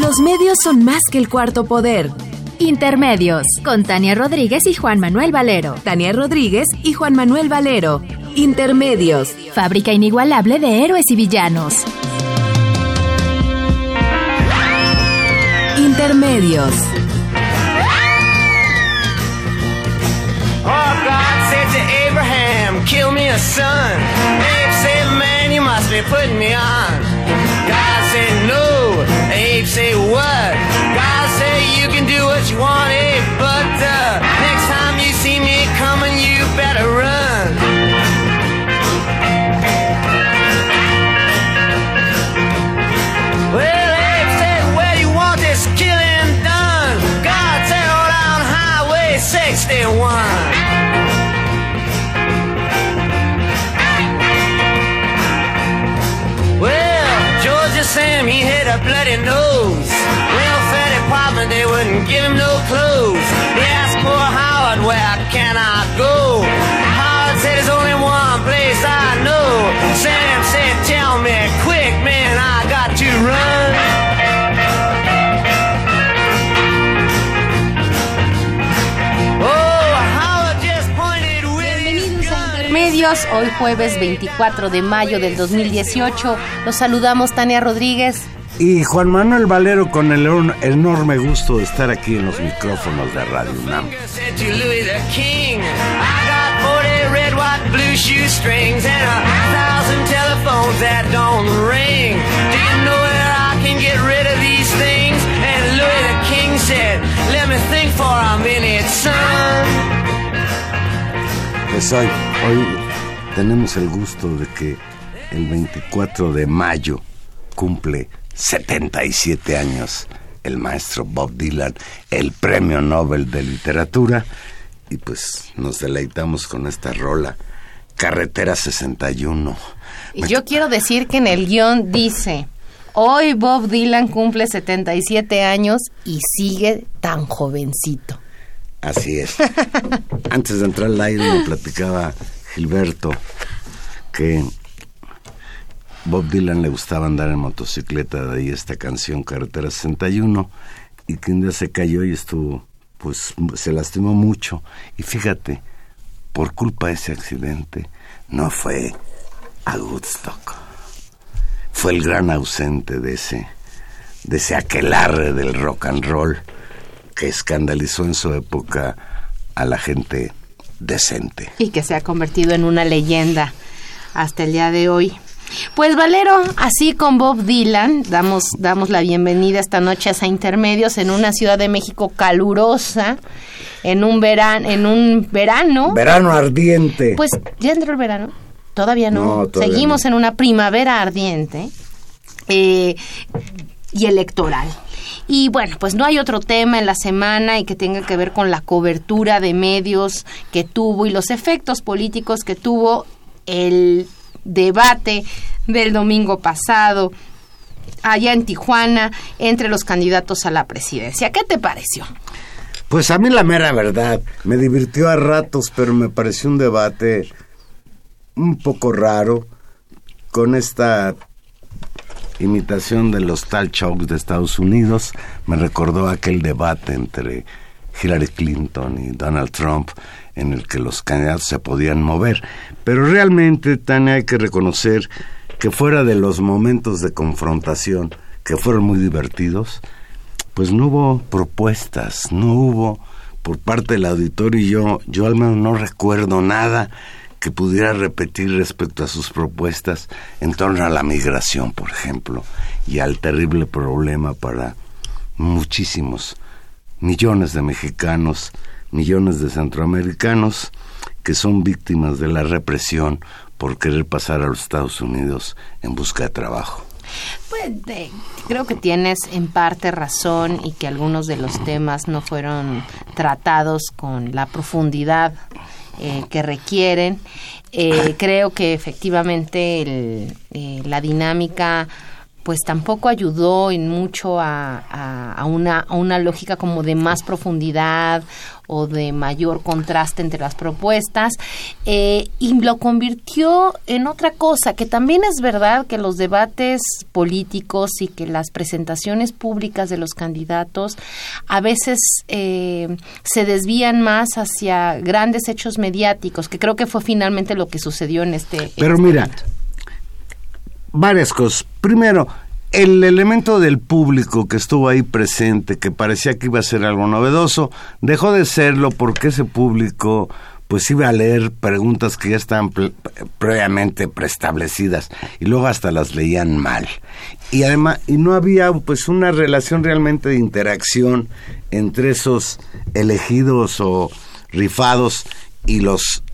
Los medios son más que el cuarto poder. Intermedios, con Tania Rodríguez y Juan Manuel Valero. Tania Rodríguez y Juan Manuel Valero. Intermedios. Fábrica inigualable de héroes y villanos. Intermedios. Oh, God said to Abraham, kill me a son. Man, you must be putting me on. God said, no. Abe say what? God said, you can do what you want, Abe, but uh, next time you see me coming, you better run. Had a bloody nose. Welfare department, they wouldn't give him no clothes. He asked poor Howard, where can I go? Howard said, there's only one place I know. Sam said, tell me quick, man, I got to run. Oh, his hoy jueves 24 de mayo del 2018. Los saludamos Tania Rodríguez. Y Juan Manuel Valero con el enorme- gusto de estar aquí en los micrófonos de Radio UNAM. said to Louis the King, I got 40 red, white, blue shoestrings and a thousand telephones that don't ring. Do you know where I can get rid of these things? And Louis the King said, let me think for a minute, son. Pues hoy, hoy tenemos el gusto de que el 24 de mayo cumple 77 años el maestro Bob Dylan, el premio Nobel de Literatura, y pues nos deleitamos con esta rola, Carretera 61. Y yo quiero decir que en el guion dice, hoy Bob Dylan cumple 77 años y sigue tan jovencito. Así es. Antes de entrar al aire me platicaba Gilberto que Bob Dylan le gustaba andar en motocicleta, de ahí esta canción Carretera 61, y que un día se cayó y estuvo, pues se lastimó mucho. Y fíjate, por culpa de ese accidente, no fue a Woodstock. Fue el gran ausente de ese, de ese aquelarre del rock and roll que escandalizó en su época a la gente decente. Y que se ha convertido en una leyenda hasta el día de hoy. Pues Valero, así con Bob Dylan, damos, damos la bienvenida esta noche a Intermedios en una Ciudad de México calurosa, en un verano, en un verano. Verano ardiente. Pues ya entró el verano. Todavía no. No, todavía Seguimos no. en una primavera ardiente eh, y electoral. Y bueno, pues no hay otro tema en la semana y que tenga que ver con la cobertura de medios que tuvo y los efectos políticos que tuvo el debate del domingo pasado allá en Tijuana entre los candidatos a la presidencia. ¿Qué te pareció? Pues a mí la mera verdad, me divirtió a ratos, pero me pareció un debate un poco raro con esta imitación de los tal shows de Estados Unidos. Me recordó aquel debate entre Hillary Clinton y Donald Trump en el que los candidatos se podían mover. Pero realmente, Tania, hay que reconocer que fuera de los momentos de confrontación, que fueron muy divertidos, pues no hubo propuestas, no hubo por parte del auditorio y yo, yo al menos no recuerdo nada que pudiera repetir respecto a sus propuestas en torno a la migración, por ejemplo, y al terrible problema para muchísimos millones de mexicanos, millones de centroamericanos que son víctimas de la represión por querer pasar a los Estados Unidos en busca de trabajo. Pues eh, creo que tienes en parte razón y que algunos de los temas no fueron tratados con la profundidad eh, que requieren. Eh, creo que efectivamente eh, la dinámica pues tampoco ayudó en mucho a, a, a, una, a una lógica como de más profundidad o de mayor contraste entre las propuestas eh, y lo convirtió en otra cosa, que también es verdad que los debates políticos y que las presentaciones públicas de los candidatos a veces eh, se desvían más hacia grandes hechos mediáticos, que creo que fue finalmente lo que sucedió en este... Pero en este mira, momento. Varias cosas. Primero, el elemento del público que estuvo ahí presente, que parecía que iba a ser algo novedoso, dejó de serlo porque ese público pues iba a leer preguntas que ya estaban pre previamente preestablecidas y luego hasta las leían mal. Y además, y no había pues una relación realmente de interacción entre esos elegidos o rifados y los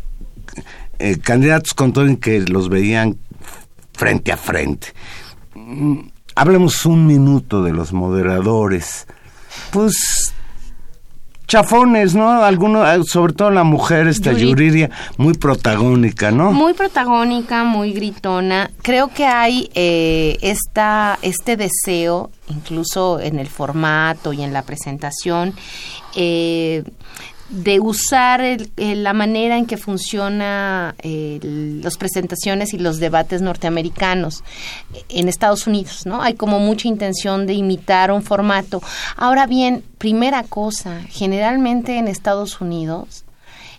eh, candidatos con todo en que los veían frente a frente. Mm, Hablemos un minuto de los moderadores. Pues chafones, ¿no? Algunos, sobre todo la mujer, esta Yuri- Yuridia, muy protagónica, ¿no? Muy protagónica, muy gritona. Creo que hay eh, esta, este deseo, incluso en el formato y en la presentación, eh, de usar el- el- la manera en que funciona eh, las presentaciones y los debates norteamericanos en Estados Unidos, ¿no? Hay como mucha intención de imitar un formato. Ahora bien, primera cosa, generalmente en Estados Unidos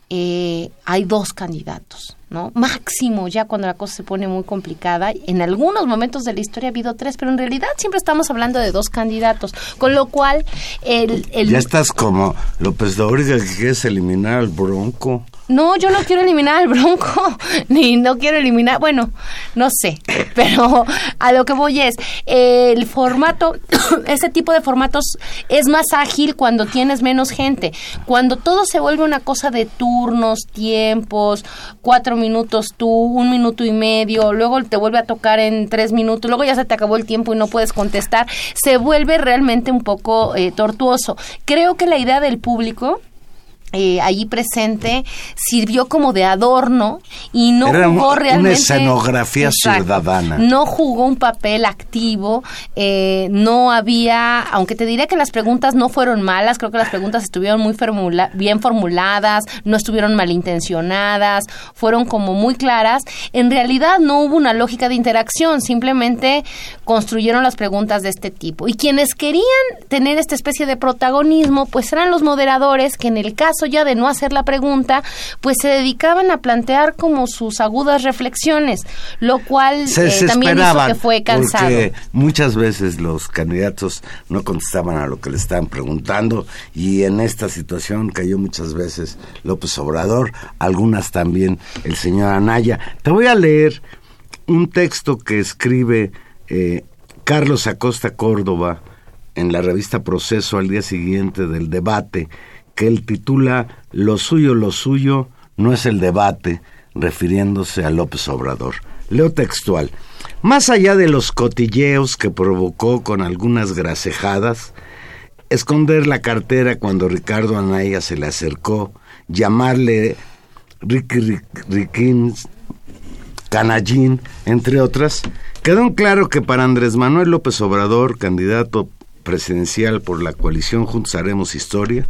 eh, hay dos candidatos, ¿no? Máximo, ya cuando la cosa se pone muy complicada. En algunos momentos de la historia ha habido tres, pero en realidad siempre estamos hablando de dos candidatos, con lo cual el... Ya estás como López Dóriga que quieres eliminar al Bronco. No, yo no quiero eliminar al Bronco, ni no quiero eliminar, bueno, no sé, pero a lo que voy es, el formato, ese tipo de formatos es más ágil cuando tienes menos gente. Cuando todo se vuelve una cosa de turnos, tiempos, cuatro minutos tú, un minuto y medio, luego te vuelve a tocar en tres minutos, luego ya se te acabó el tiempo y no puedes contestar, se vuelve realmente un poco eh, tortuoso. Creo que la idea del público eh, allí presente sirvió como de adorno y no Era jugó una realmente escenografía ciudadana. no jugó un papel activo eh, no había aunque te diré que las preguntas no fueron malas creo que las preguntas estuvieron muy formula- bien formuladas no estuvieron malintencionadas fueron como muy claras. En realidad no hubo una lógica de interacción simplemente construyeron las preguntas de este tipo. Y quienes querían tener esta especie de protagonismo pues eran los moderadores que en el caso ya de no hacer la pregunta pues se dedicaban a plantear como sus agudas reflexiones lo cual Se eh, también hizo que fue cansado porque muchas veces los candidatos no contestaban a lo que le estaban preguntando y en esta situación cayó muchas veces López Obrador, algunas también el señor Anaya. Te voy a leer un texto que escribe eh, Carlos Acosta Córdoba en la revista Proceso al día siguiente del debate, que él titula Lo suyo, lo suyo no es el debate, refiriéndose a López Obrador. Leo textual. Más allá de los cotilleos que provocó con algunas gracejadas, esconder la cartera cuando Ricardo Anaya se le acercó, llamarle Ricky Rick- Canallín, entre otras, quedó claro que para Andrés Manuel López Obrador, candidato presidencial por la coalición Juntos Haremos Historia,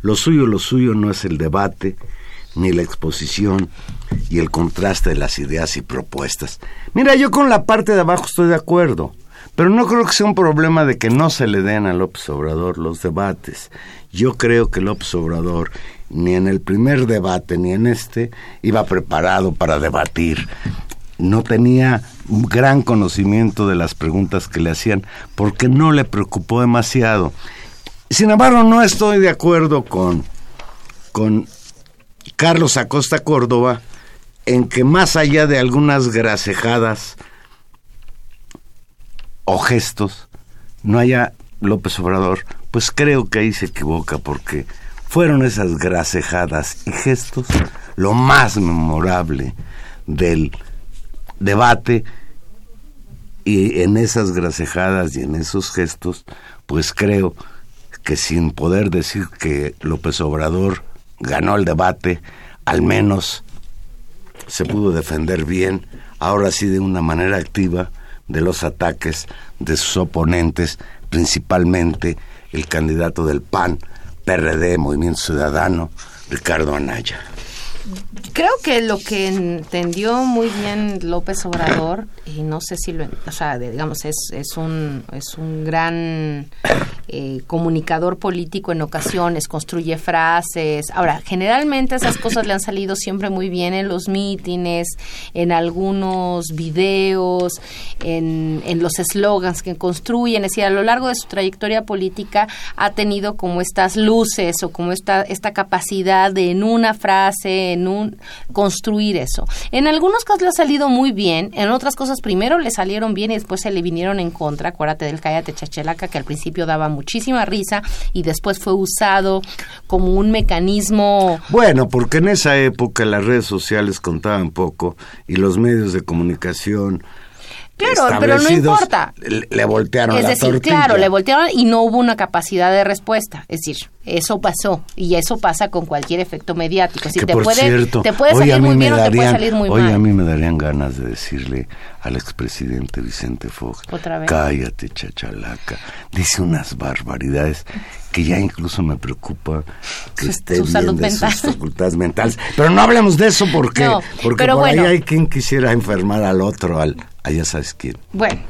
lo suyo, lo suyo no es el debate, ni la exposición y el contraste de las ideas y propuestas. Mira, yo con la parte de abajo estoy de acuerdo, pero no creo que sea un problema de que no se le den a López Obrador los debates. Yo creo que López Obrador ni en el primer debate ni en este iba preparado para debatir. No tenía un gran conocimiento de las preguntas que le hacían porque no le preocupó demasiado. Sin embargo, no estoy de acuerdo con, con Carlos Acosta Córdoba en que más allá de algunas gracejadas o gestos no haya López Obrador, pues creo que ahí se equivoca porque fueron esas gracejadas y gestos lo más memorable del debate Y en esas gracejadas y en esos gestos, pues creo que sin poder decir que López Obrador ganó el debate, al menos se pudo defender bien, ahora sí de una manera activa, de los ataques de sus oponentes, principalmente el candidato del PAN, PRD, Movimiento Ciudadano, Ricardo Anaya. Creo que lo que entendió muy bien López Obrador, y no sé si lo, o sea, digamos, es, es, un, es un gran eh, comunicador político en ocasiones, construye frases. Ahora, generalmente esas cosas le han salido siempre muy bien en los mítines, en algunos videos, en, en los eslogans que construyen. Es decir, a lo largo de su trayectoria política ha tenido como estas luces o como esta, esta capacidad de en una frase, en un construir eso. En algunos casos le ha salido muy bien, en otras cosas primero le salieron bien y después se le vinieron en contra. Acuérdate del cállate chachelaca que al principio daba muchísima risa y después fue usado como un mecanismo. Bueno, porque en esa época las redes sociales contaban poco y los medios de comunicación Claro, pero no importa. Le, voltearon es la decir, claro, le voltearon y no hubo una capacidad de respuesta. Es decir, eso pasó y eso pasa con cualquier efecto mediático. Si te, puede, te puede salir muy bien o te puede salir muy hoy mal. a mí me darían ganas de decirle al expresidente Vicente Fox, ¿Otra vez? cállate chachalaca, dice unas barbaridades que ya incluso me preocupa que Su- esté su bien salud de mental. sus facultades mentales. Pero no hablemos de eso porque, No, porque por bueno. ahí hay quien quisiera enfermar al otro, al, a ya sabes quién. Bueno,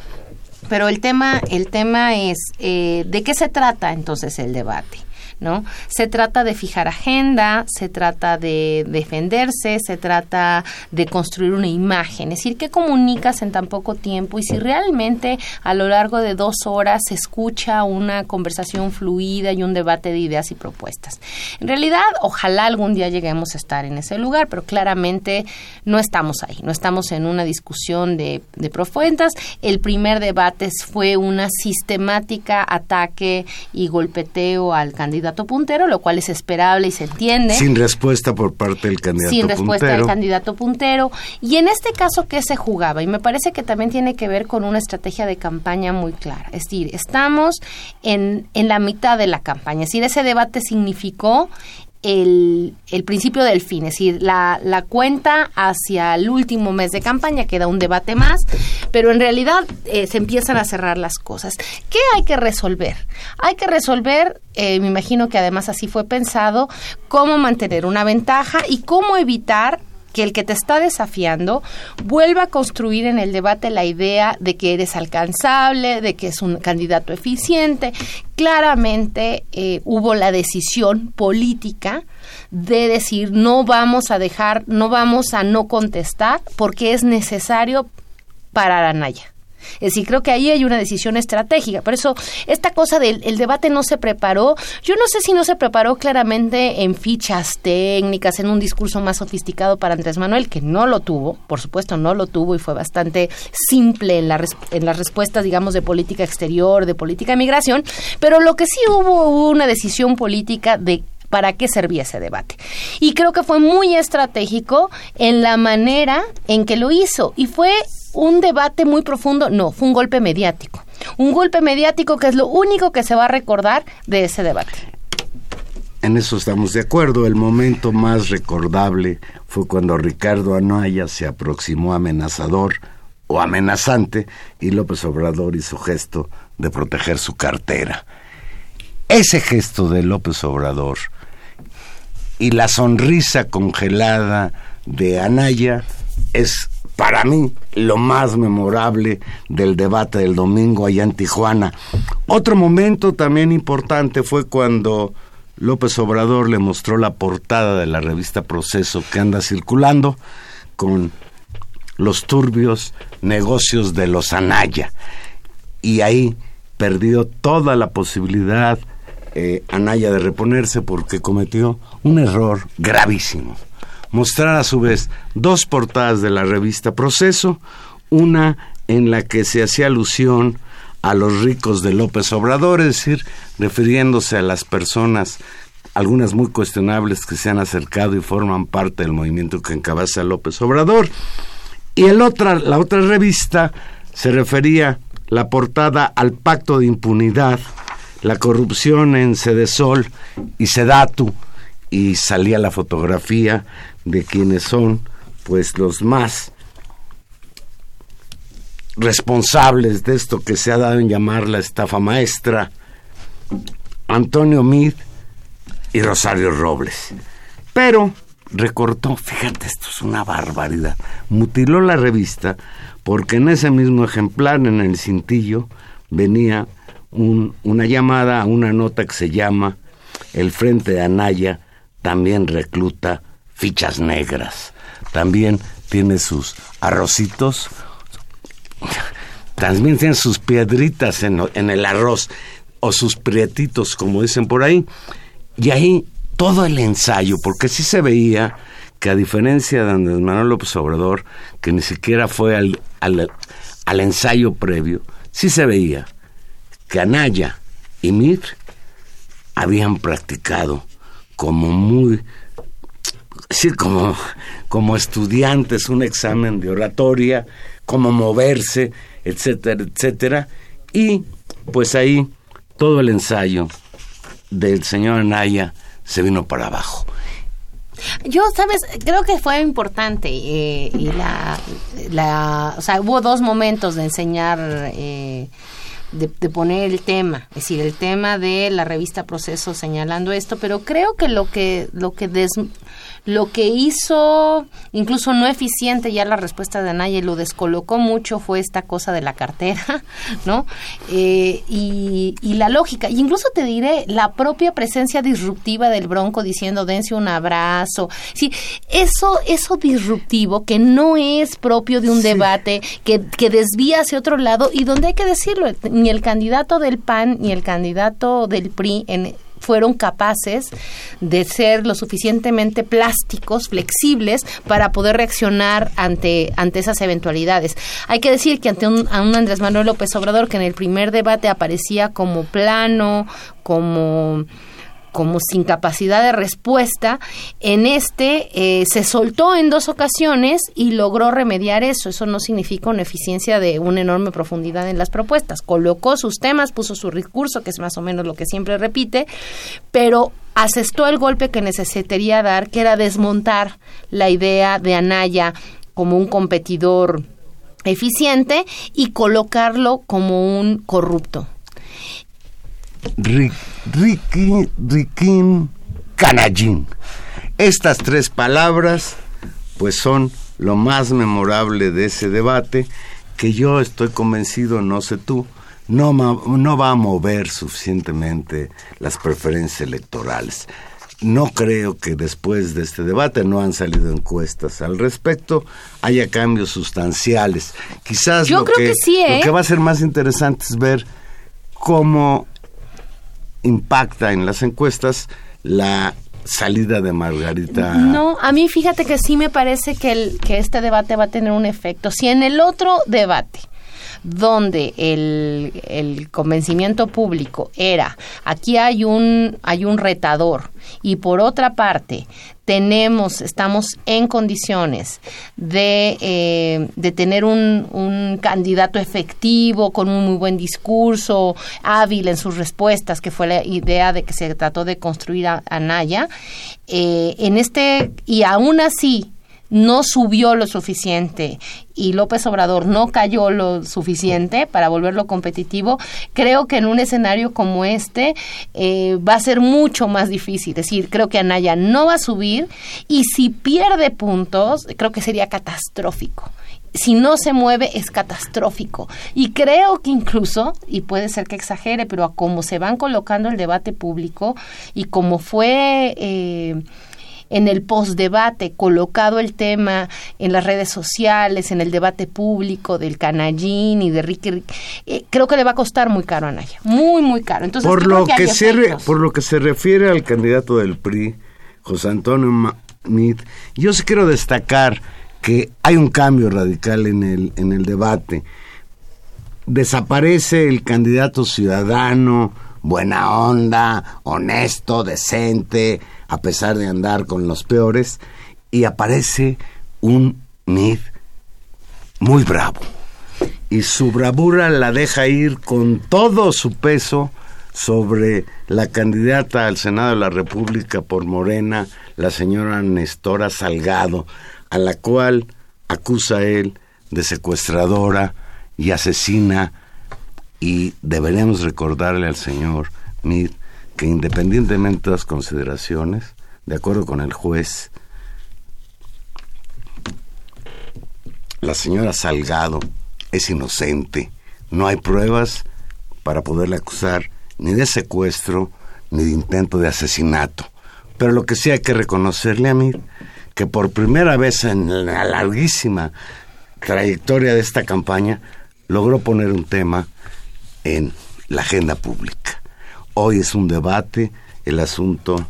pero el tema, el tema es eh, de qué se trata entonces el debate. ¿No? Se trata de fijar agenda, se trata de defenderse, se trata de construir una imagen, es decir, qué comunicas en tan poco tiempo y si realmente a lo largo de dos horas se escucha una conversación fluida y un debate de ideas y propuestas. En realidad, ojalá algún día lleguemos a estar en ese lugar, pero claramente no estamos ahí, no estamos en una discusión de, de. El primer debate fue una sistemática ataque y golpeteo al candidato puntero, lo cual es esperable y se entiende Sin respuesta por parte del candidato sin respuesta puntero. del candidato puntero. Y en este caso, ¿qué se jugaba? Y me parece que también tiene que ver con una estrategia de campaña muy clara. Es decir, estamos en, en la mitad de la campaña. Es decir, ese debate significó el, el principio del fin, es decir, la, la cuenta hacia el último mes de campaña, queda un debate más, pero en realidad eh, se empiezan a cerrar las cosas. ¿Qué hay que resolver? Hay que resolver, eh, me imagino que además así fue pensado, cómo mantener una ventaja y cómo evitar que el que te está desafiando vuelva a construir en el debate la idea de que eres alcanzable, de que es un candidato eficiente. Claramente eh, hubo la decisión política de decir no vamos a dejar, no vamos a no contestar porque es necesario parar a Naya. Es decir, creo que ahí hay una decisión estratégica. Por eso, esta cosa del el debate no se preparó. Yo no sé si no se preparó claramente en fichas técnicas, en un discurso más sofisticado para Andrés Manuel, que no lo tuvo, por supuesto no lo tuvo y fue bastante simple en, la res- en las respuestas, digamos, de política exterior, de política de migración. Pero lo que sí hubo, hubo una decisión política de para qué servía ese debate. Y creo que fue muy estratégico en la manera en que lo hizo. Y fue un debate muy profundo, no, fue un golpe mediático. Un golpe mediático que es lo único que se va a recordar de ese debate. En eso estamos de acuerdo. El momento más recordable fue cuando Ricardo Anaya se aproximó amenazador o amenazante y López Obrador hizo gesto de proteger su cartera. Ese gesto de López Obrador y la sonrisa congelada de Anaya es para mí lo más memorable del debate del domingo allá en Tijuana. Otro momento también importante fue cuando López Obrador le mostró la portada de la revista Proceso que anda circulando con los turbios negocios de los Anaya. Y ahí perdió toda la posibilidad eh, Anaya de reponerse porque cometió un error gravísimo. Mostrar a su vez dos portadas de la revista Proceso, una en la que se hacía alusión a los ricos de López Obrador, es decir, refiriéndose a las personas, algunas muy cuestionables que se han acercado y forman parte del movimiento que encabeza López Obrador. Y el otra, la otra revista se refería la portada al pacto de impunidad, la corrupción en Sedesol y Sedatu, y salía la fotografía de quienes son pues los más responsables de esto que se ha dado en llamar la estafa maestra, Antonio Mid y Rosario Robles. Pero recortó, fíjate, esto es una barbaridad, mutiló la revista porque en ese mismo ejemplar, en el cintillo, venía una llamada a una nota que se llama El Frente de Anaya también recluta fichas negras, también tiene sus arrocitos, también tiene sus piedritas en, el arroz o sus prietitos, como dicen por ahí, y ahí todo el ensayo, porque sí se veía que a diferencia de Andrés Manuel López Obrador, que ni siquiera fue al, al, ensayo previo, sí se veía que Anaya y Mir habían practicado como muy, sí, como, como estudiantes un examen de oratoria, cómo moverse, etcétera, etcétera, y pues ahí todo el ensayo del señor Anaya se vino para abajo. Yo, sabes, creo que fue importante eh, y la, la, o sea, hubo dos momentos de enseñar, eh, de, de, poner el tema, es decir, el tema de la revista Proceso señalando esto, pero creo que lo que, lo que des, lo que hizo incluso no eficiente ya la respuesta de Anaya y lo descolocó mucho fue esta cosa de la cartera, ¿no? Eh, y, la lógica, y incluso te diré, la propia presencia disruptiva del Bronco diciendo dense un abrazo. Sí, eso, eso disruptivo que no es propio de un debate, que, que desvía hacia otro lado y donde hay que decirlo, ni el candidato del PAN ni el candidato del PRI en fueron capaces de ser lo suficientemente plásticos, flexibles, para poder reaccionar ante, ante esas eventualidades. Hay que decir que ante un, a un Andrés Manuel López Obrador que en el primer debate aparecía como plano, como como sin capacidad de respuesta, en este eh, se soltó en dos ocasiones y logró remediar eso. Eso no significa una eficiencia de una enorme profundidad en las propuestas. Colocó sus temas, puso su recurso, que es más o menos lo que siempre repite, pero asestó el golpe que necesitaría dar, que era desmontar la idea de Anaya como un competidor eficiente y colocarlo como un corrupto Ricky, Riquín, Canallín. Estas tres palabras, pues son lo más memorable de ese debate, que yo estoy convencido, no sé tú, no, no va a mover suficientemente las preferencias electorales. No creo que después de este debate no han salido encuestas al respecto, haya cambios sustanciales. Quizás lo, que, lo ¿eh? que va a ser más interesante es ver cómo impacta en las encuestas la salida de Margarita. No, a mí fíjate que sí me parece que, el, que este debate va a tener un efecto. Si en el otro debate donde el, el, convencimiento público era aquí hay un hay un retador y por otra parte tenemos, estamos en condiciones de, eh, de tener un, un, candidato efectivo, con un muy buen discurso, hábil en sus respuestas, que fue la idea de que se trató de construir a, Naya. Eh, en este, y aún así, no subió lo suficiente y López Obrador no cayó lo suficiente para volverlo competitivo, creo que en un escenario como este eh, va a ser mucho más difícil. Es decir, creo que Anaya no va a subir y si pierde puntos, creo que sería catastrófico si no se mueve es catastrófico. Y creo que incluso, y puede ser que exagere, pero a cómo se van colocando el debate público y como fue eh, en el postdebate, colocado el tema en las redes sociales, en el debate público del canallín y de Ricky, eh, creo que le va a costar muy caro a Naya, muy, muy caro. Entonces, por, lo que, se por lo que se refiere al candidato del PRI, José Antonio Mit, yo sí quiero destacar que hay un cambio radical en el, en el debate. Desaparece el candidato ciudadano, buena onda, honesto, decente, a pesar de andar con los peores, y aparece un Mid muy bravo. y su bravura la deja ir con todo su peso sobre la candidata al Senado de la República por Morena, la señora Nestora Salgado, a la cual acusa él de secuestradora y asesina y deberíamos recordarle al señor Mir que independientemente de las consideraciones, de acuerdo con el juez, la señora Salgado es inocente. No hay pruebas para poderle acusar ni de secuestro ni de intento de asesinato. Pero lo que sí hay que reconocerle a mí, que por primera vez en la larguísima trayectoria de esta campaña, logró poner un tema en la agenda pública. Hoy es un debate el asunto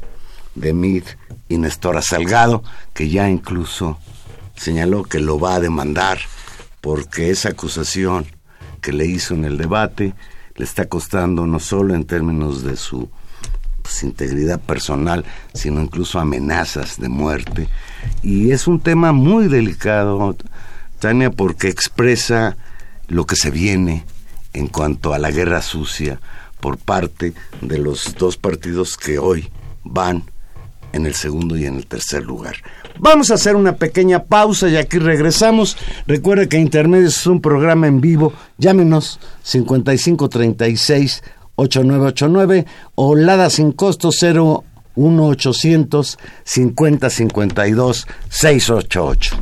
de Mir y Nestora Salgado, que ya incluso señaló que lo va a demandar porque esa acusación que le hizo en el debate le está costando no solo en términos de su pues, integridad personal, sino incluso amenazas de muerte. Y es un tema muy delicado, Tania, porque expresa lo que se viene en cuanto a la guerra sucia por parte de los dos partidos que hoy van en el segundo y en el tercer lugar. Vamos a hacer una pequeña pausa y aquí regresamos. Recuerde que Intermedios es un programa en vivo. Llámenos 5536 8989 o Lada sin costo 01800 5052 688.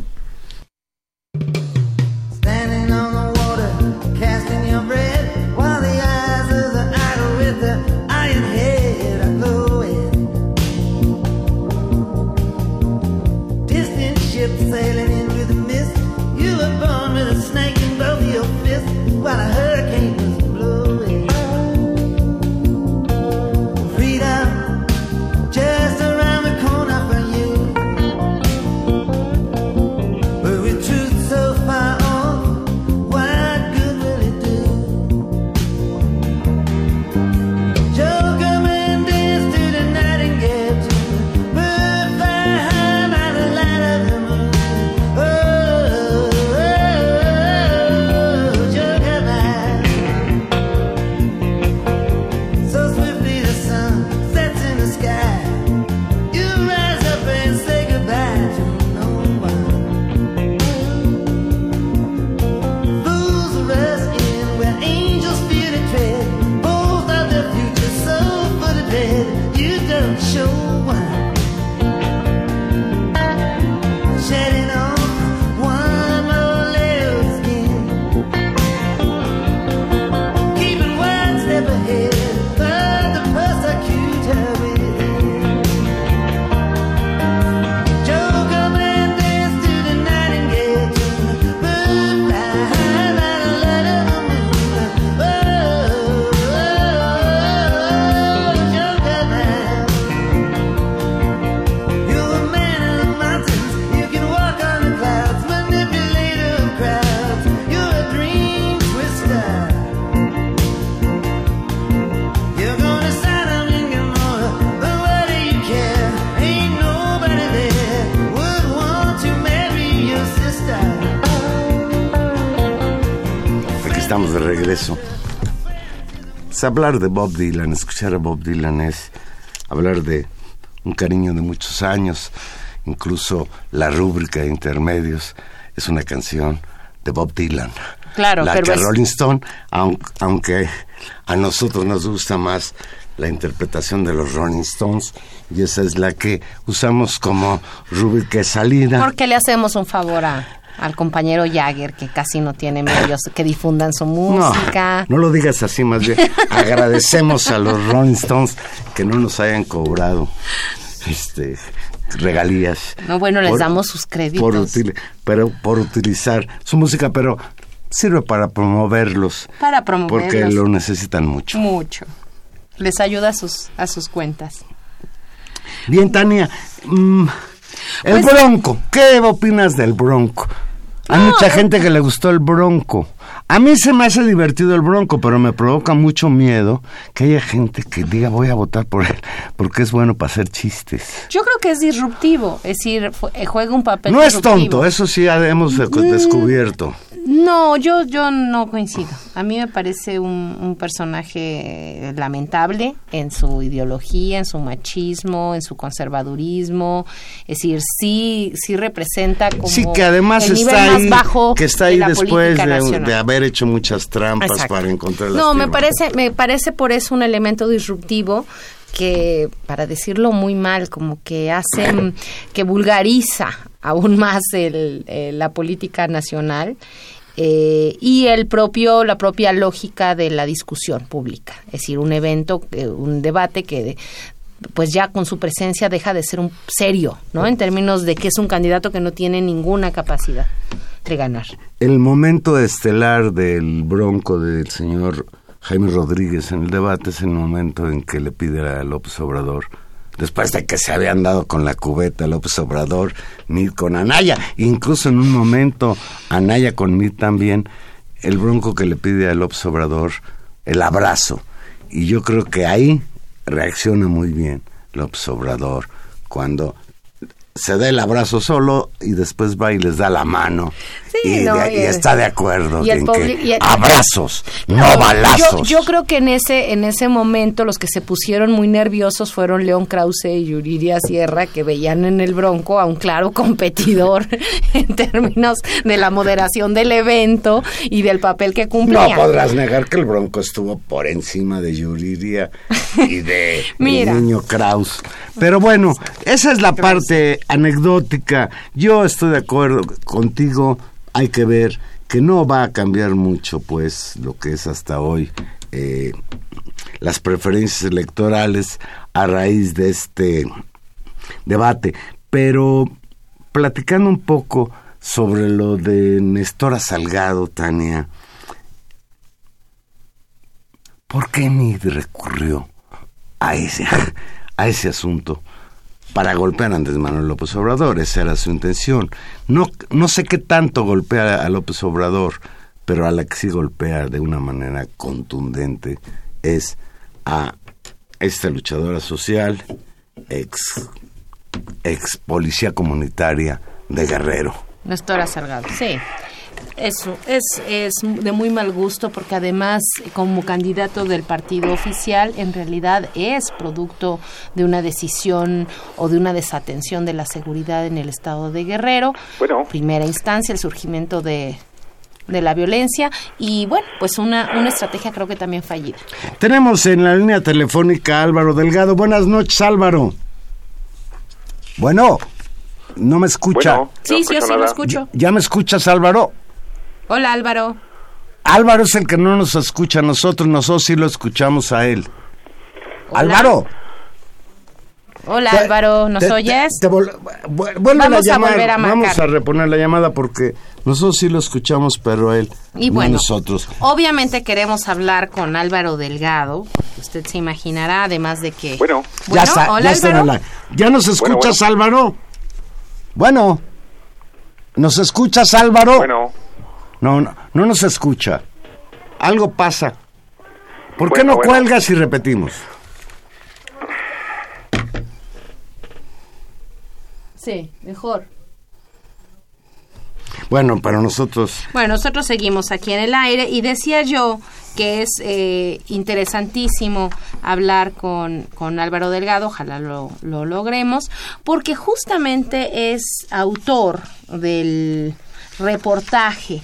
Hablar de Bob Dylan, escuchar a Bob Dylan es hablar de un cariño de muchos años. Incluso la rúbrica de intermedios es una canción de Bob Dylan. Claro, la pero que es- Rolling Stone, aun- aunque a nosotros nos gusta más la interpretación de los Rolling Stones, y esa es la que usamos como rúbrica de salida. Porque le hacemos un favor a, al compañero Jagger, que casi no tiene medios que difundan su música. No, no lo digas así, más bien. Agradecemos a los Rolling Stones que no nos hayan cobrado este regalías. No, bueno, les damos sus créditos. Por, util- pero, por utilizar su música, pero sirve para promoverlos. Para promoverlos. Porque lo necesitan mucho. Mucho. Les ayuda a sus, a sus cuentas. Bien, Tania. mm, el Pues- Bronco. ¿Qué opinas del Bronco? Hay mucha gente que le gustó el Bronco. A mí se me hace divertido el Bronco, pero me provoca mucho miedo que haya gente que diga voy a votar por él porque es bueno para hacer chistes. Yo creo que es disruptivo, es decir, eh, juega un papel No es tonto, eso sí hemos de- descubierto. No, yo, yo no coincido. A mí me parece un, un personaje lamentable en su ideología, en su machismo, en su conservadurismo. Es decir, sí, sí representa como Sí, que además el nivel está más ahí, bajo que está ahí después de haber hecho muchas trampas Exacto. para encontrar las No, me parece, me parece por eso un elemento disruptivo que, para decirlo muy mal, como que hace, que vulgariza aún más el, eh, la política nacional eh, y el propio, la propia lógica de la discusión pública. Es decir, un evento, eh, un debate que pues ya con su presencia deja de ser un serio, ¿no? En términos de que es un candidato que no tiene ninguna capacidad de ganar. El momento estelar del bronco del señor Jaime Rodríguez en el debate es el momento en que le pide a López Obrador, después de que se habían dado con la cubeta López Obrador, Mid con Anaya, incluso en un momento Anaya con Mid también, el bronco que le pide a López Obrador el abrazo. Y yo creo que ahí reacciona muy bien López Obrador cuando se da el abrazo solo y después va y les da la mano Sí, y, no, de- está de acuerdo y el en publi- que y el- abrazos, no balazos. yo creo que en ese en ese momento los que se pusieron muy nerviosos fueron León Krause y Yuriria Sierra que veían en el Bronco a un claro competidor en términos de la moderación del evento y del papel que no cumplía. podrás negar que el Bronco estuvo por encima de Yuriria y de Mira. el niño Kraus. Pero bueno, esa es la parte anecdótica. Yo estoy de acuerdo contigo. Hay que ver que no va a cambiar mucho, pues, lo que es hasta hoy eh, las preferencias electorales a raíz de este debate. Pero platicando un poco sobre lo de Nestora Salgado, Tania, ¿por qué Mid recurrió a ese, a ese asunto? Para golpear a Andrés Manuel López Obrador, esa era su intención. No, no sé qué tanto golpea a López Obrador, pero a la que sí golpea de una manera contundente es a esta luchadora social, ex, ex policía comunitaria de Guerrero. Néstor Salgado, sí. Eso es, es de muy mal gusto porque además como candidato del partido oficial en realidad es producto de una decisión o de una desatención de la seguridad en el estado de Guerrero. Bueno. Primera instancia, el surgimiento de, de la violencia y bueno, pues una, una estrategia creo que también fallida. Tenemos en la línea telefónica a Álvaro Delgado. Buenas noches, Álvaro. Bueno, no me escucha. Bueno, Sí, no sí, sí lo escucho. ¿Ya me escuchas, Álvaro? Hola Álvaro. Álvaro es el que no nos escucha a nosotros, nosotros sí lo escuchamos a él. Hola. Álvaro. Hola te- Álvaro, ¿nos te- oyes? te vol- Vamos a llamar, volver a marcar. Vamos a reponer la llamada porque nosotros sí lo escuchamos, pero él Y no bueno, nosotros. obviamente queremos hablar con Álvaro Delgado, usted se imaginará, además de que... Bueno. ya está, hola ya está en Álvaro. la- ¿Ya nos escuchas, bueno. Álvaro? Bueno. ¿Nos escuchas, Álvaro? Bueno, No, no, no nos escucha. Algo pasa. ¿Por qué no bueno. cuelgas y repetimos? Sí, mejor. Bueno, pero nosotros... Bueno, nosotros seguimos aquí en el aire y decía yo que es eh, interesantísimo hablar con, con Álvaro Delgado, ojalá lo, lo logremos, porque justamente es autor del reportaje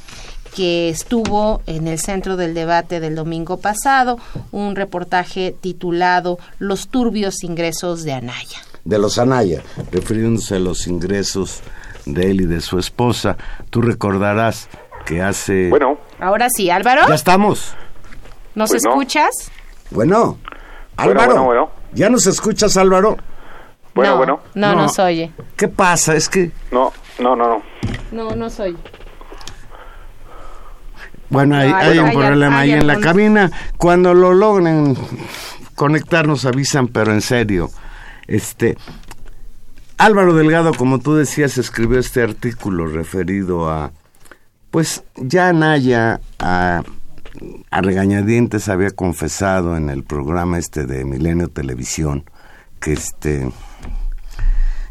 que estuvo en el centro del debate del domingo pasado, un reportaje titulado Los turbios ingresos de Anaya. de los Anaya, refiriéndose a los ingresos de él y de su esposa. Tú recordarás que hace... bueno, Ahora sí, Álvaro, Ya estamos. ¿nos Pues escuchas? Bueno, Bueno, Álvaro. bueno, bueno. ¿Ya nos escuchas, Álvaro? bueno, no, bueno. No, No. nos oye. ¿Qué pasa? Es que... No, no, no, no. No, no soy. Bueno, hay, hay un problema ahí en la cabina. Cuando lo logren conectar nos avisan, pero en serio. Este Álvaro Delgado, como tú decías, escribió este artículo referido a Pues ya Anaya a, a regañadientes había confesado en el programa este de Milenio Televisión que este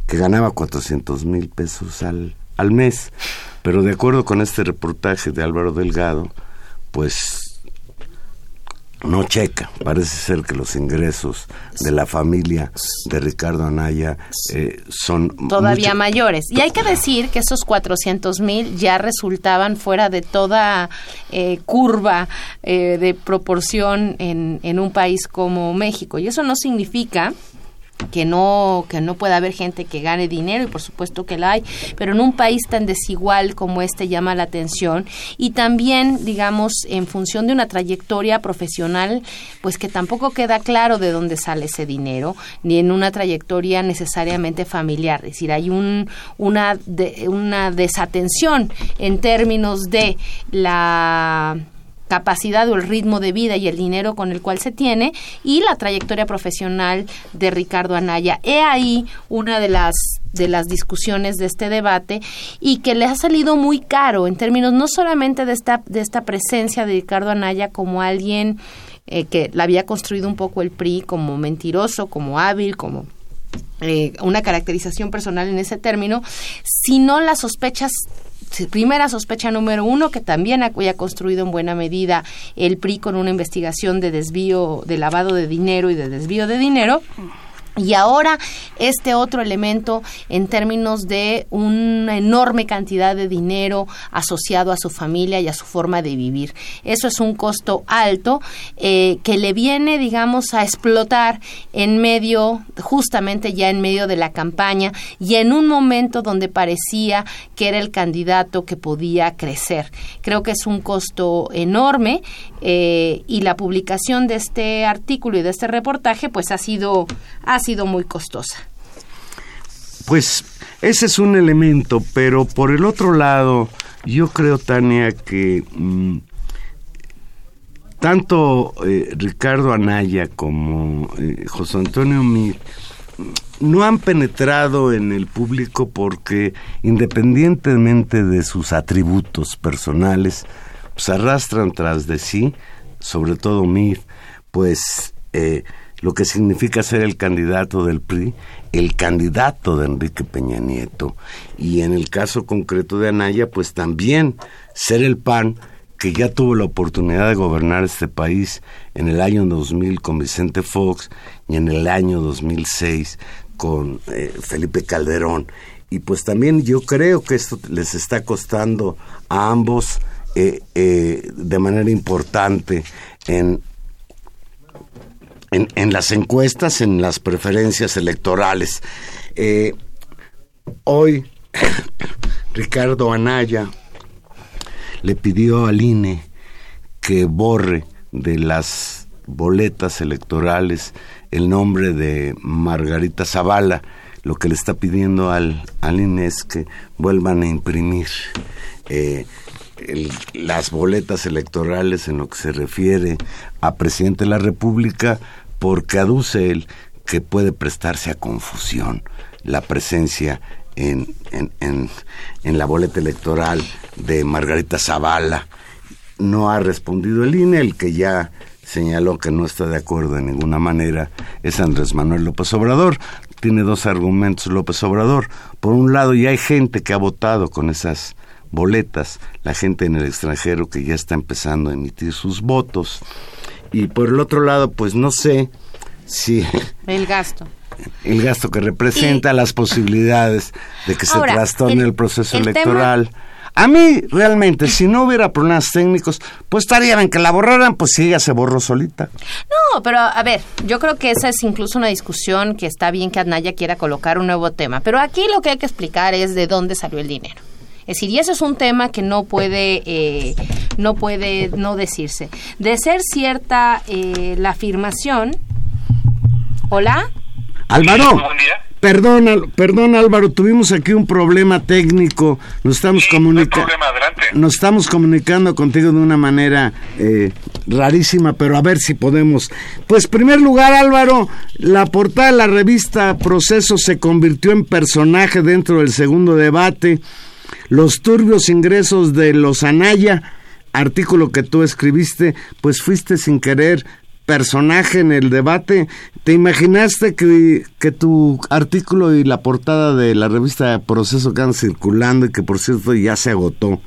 que ganaba 400 mil pesos al, al mes. Pero de acuerdo con este reportaje de Álvaro Delgado, pues no checa. Parece ser que los ingresos de la familia de Ricardo Anaya eh, son todavía mucho- mayores. Y hay que decir que esos 400 mil ya resultaban fuera de toda eh, curva eh, de proporción en, en un país como México. Y eso no significa que no que no pueda haber gente que gane dinero y por supuesto que la hay pero en un país tan desigual como este llama la atención. Y también digamos en función de una trayectoria profesional pues que tampoco queda claro de dónde sale ese dinero ni en una trayectoria necesariamente familiar. Es decir hay un una de- una desatención en términos de la capacidad o el ritmo de vida y el dinero con el cual se tiene y la trayectoria profesional de Ricardo Anaya. He ahí una de las de las discusiones de este debate y que le ha salido muy caro en términos no solamente de esta de esta presencia de Ricardo Anaya como alguien eh, que la había construido un poco el PRI como mentiroso, como hábil, como eh, una caracterización personal en ese término, sino las sospechas primera sospecha número uno, que también había construido en buena medida el PRI con una investigación de desvío, de lavado de dinero y de desvío de dinero. Y ahora este otro elemento en términos de una enorme cantidad de dinero asociado a su familia y a su forma de vivir. Eso es un costo alto eh, que le viene, digamos, a explotar en medio, justamente ya en medio de la campaña y en un momento donde parecía que era el candidato que podía crecer. Creo que es un costo enorme eh, y la publicación de este artículo y de este reportaje pues ha sido ha sido muy costosa. Pues ese es un elemento, pero por el otro lado, yo creo, Tania, que mm, tanto eh, Ricardo Anaya como eh, José Antonio Mir no han penetrado en el público porque independientemente de sus atributos personales, pues arrastran tras de sí, sobre todo Mir, pues eh, lo que significa ser el candidato del PRI, el candidato de Enrique Peña Nieto, y en el caso concreto de Anaya, pues también ser el PAN que ya tuvo la oportunidad de gobernar este país en el año 2000 con Vicente Fox y en el año 2006 con eh, Felipe Calderón. Y pues también yo creo que esto les está costando a ambos eh, eh, de manera importante en, en, las encuestas, en las preferencias electorales. Eh, hoy Ricardo Anaya le pidió al INE que borre de las boletas electorales el nombre de Margarita Zavala. Lo que le está pidiendo al, al INE es que vuelvan a imprimir el- las boletas electorales en lo que se refiere a presidente de la República, porque aduce él que puede prestarse a confusión la presencia en, en, en, en la boleta electoral de Margarita Zavala. No ha respondido el INE, el que ya señaló que no está de acuerdo de ninguna manera es Andrés Manuel López Obrador. Tiene dos argumentos López Obrador. Por un lado, ya hay gente que ha votado con esas boletas, la gente en el extranjero que ya está empezando a emitir sus votos. Y por el otro lado, pues no sé si El gasto. el gasto que representa, las posibilidades de que Ahora, se trastorne el- el, proceso el electoral. A mí, realmente, si no hubiera problemas técnicos, pues estaría bien que la borraran, pues sí, ella se borró solita. No, pero a ver, yo creo que esa es incluso una discusión que está bien que Anaya quiera colocar un nuevo tema, pero aquí lo que hay que explicar es de dónde salió el dinero. Es decir, y eso es un tema que no puede, eh, no puede no decirse. De ser cierta eh, la afirmación, hola, Álvaro, Buen día. perdón, Al- perdón Álvaro, tuvimos aquí un problema técnico, nos estamos Sí, no. Nos estamos comunicando contigo de una manera eh, rarísima, pero a ver si podemos. Pues, primer lugar, Álvaro, la portada de la revista Proceso se convirtió en personaje dentro del segundo debate. Los turbios ingresos de los Anaya, artículo que tú escribiste, pues fuiste sin querer personaje en el debate. ¿Te imaginaste que, que tu artículo y la portada de la revista Proceso quedan circulando y que por cierto ya se agotó?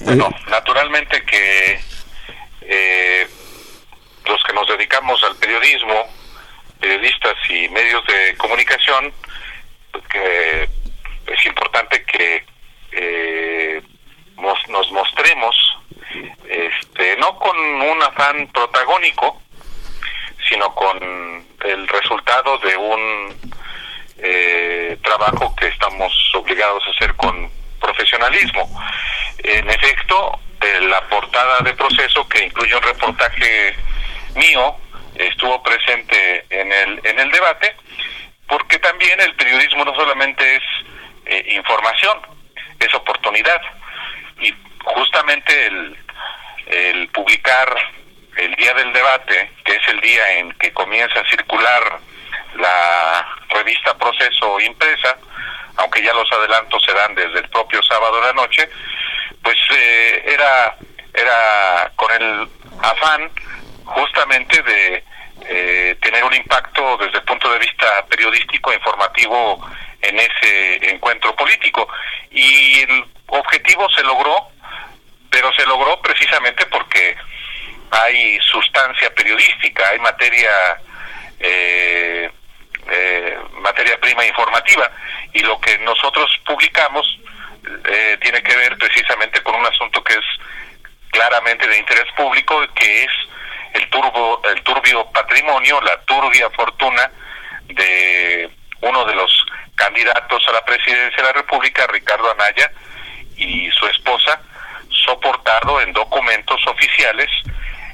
Bueno, naturalmente que eh, los que nos dedicamos al periodismo, periodistas y medios de comunicación, pues que es importante que eh, mos- nos mostremos, este, no con un afán protagónico, sino con el resultado de un eh, trabajo que estamos obligados a hacer con profesionalismo. En efecto, eh, la portada de proceso, que incluye un reportaje mío, estuvo presente en el, en el debate, porque también el periodismo no solamente es eh, información, es oportunidad. Y justamente el, el publicar el día del debate, que es el día en que comienza a circular la revista Proceso impresa, aunque ya los adelantos se dan desde el propio sábado de la noche, pues eh, era era con el afán justamente de eh, tener un impacto desde el punto de vista periodístico e informativo en ese encuentro político. Y el objetivo se logró pero se logró precisamente porque hay sustancia periodística, hay materia eh, eh, materia prima informativa. Y lo que nosotros publicamos eh, tiene que ver precisamente con un asunto que es claramente de interés público que es el turbo el turbio patrimonio la turbia fortuna de uno de los candidatos a la presidencia de la República Ricardo Anaya y su esposa soportado en documentos oficiales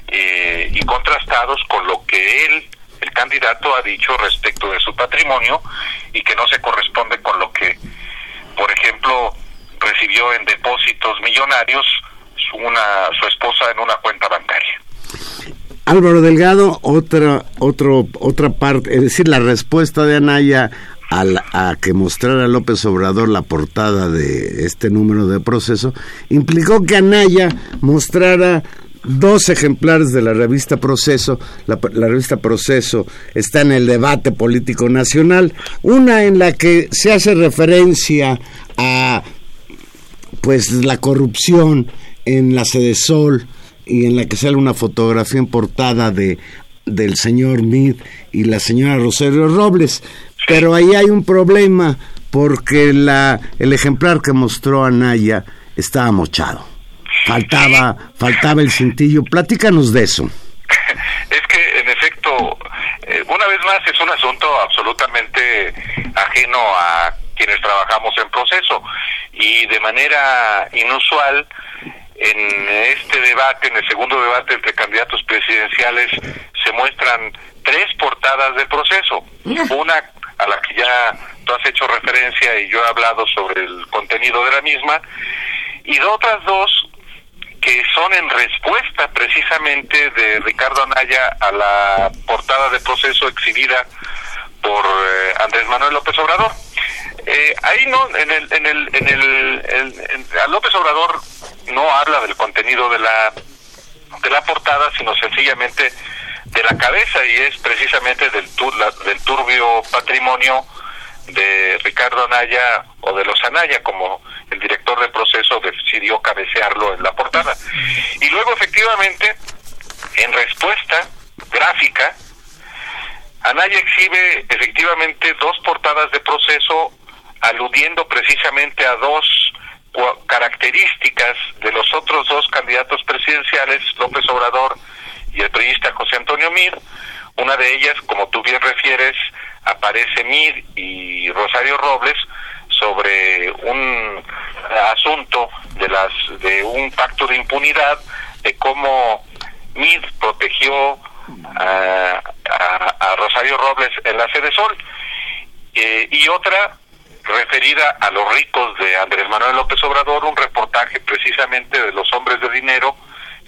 eh, y contrastados con lo que él, el candidato, ha dicho respecto de su patrimonio y que no se corresponde con lo que, por ejemplo, recibió en depósitos millonarios su, una, su esposa en una cuenta bancaria. Álvaro Delgado, otra, otro, otra parte, es decir, la respuesta de Anaya al- a que mostrara López Obrador la portada de este número de proceso, implicó que Anaya mostrara dos ejemplares de la revista Proceso. La, revista Proceso está en el debate político nacional, una en la que se hace referencia a pues la corrupción en la sede Sol y en la que sale una fotografía en portada de del señor Mid y la señora Rosario Robles. Pero ahí hay un problema porque la el ejemplar que mostró Anaya estaba mochado. Faltaba faltaba el cintillo. Platícanos de eso. Es que, en efecto, eh, una vez más es un asunto absolutamente ajeno a quienes trabajamos en proceso y de manera inusual en este debate, en el segundo debate entre candidatos presidenciales, se muestran tres portadas de proceso. Una a la que ya tú has hecho referencia y yo he hablado sobre el contenido de la misma, y de otras dos que son en respuesta precisamente de Ricardo Anaya a la portada de proceso exhibida por eh, Andrés Manuel López Obrador. Eh, ahí no, en el, en el, en el, López Obrador no habla del contenido de la, de la portada, sino sencillamente de la cabeza y es precisamente del, tur- la- del turbio patrimonio de Ricardo Anaya o de los Anaya, como el director de proceso decidió cabecearlo en la portada. Y luego, efectivamente, en respuesta gráfica, Anaya exhibe efectivamente dos portadas de proceso aludiendo precisamente a dos características de los otros dos candidatos presidenciales, López Obrador y el periodista José Antonio Mir. Una de ellas, como tú bien refieres, aparece Mir y Rosario Robles sobre un asunto de las de un pacto de impunidad de cómo Mir protegió a, Rosario Robles en la sede Sol Eh, y otra referida a los ricos de Andrés Manuel López Obrador, un reportaje precisamente de los hombres de dinero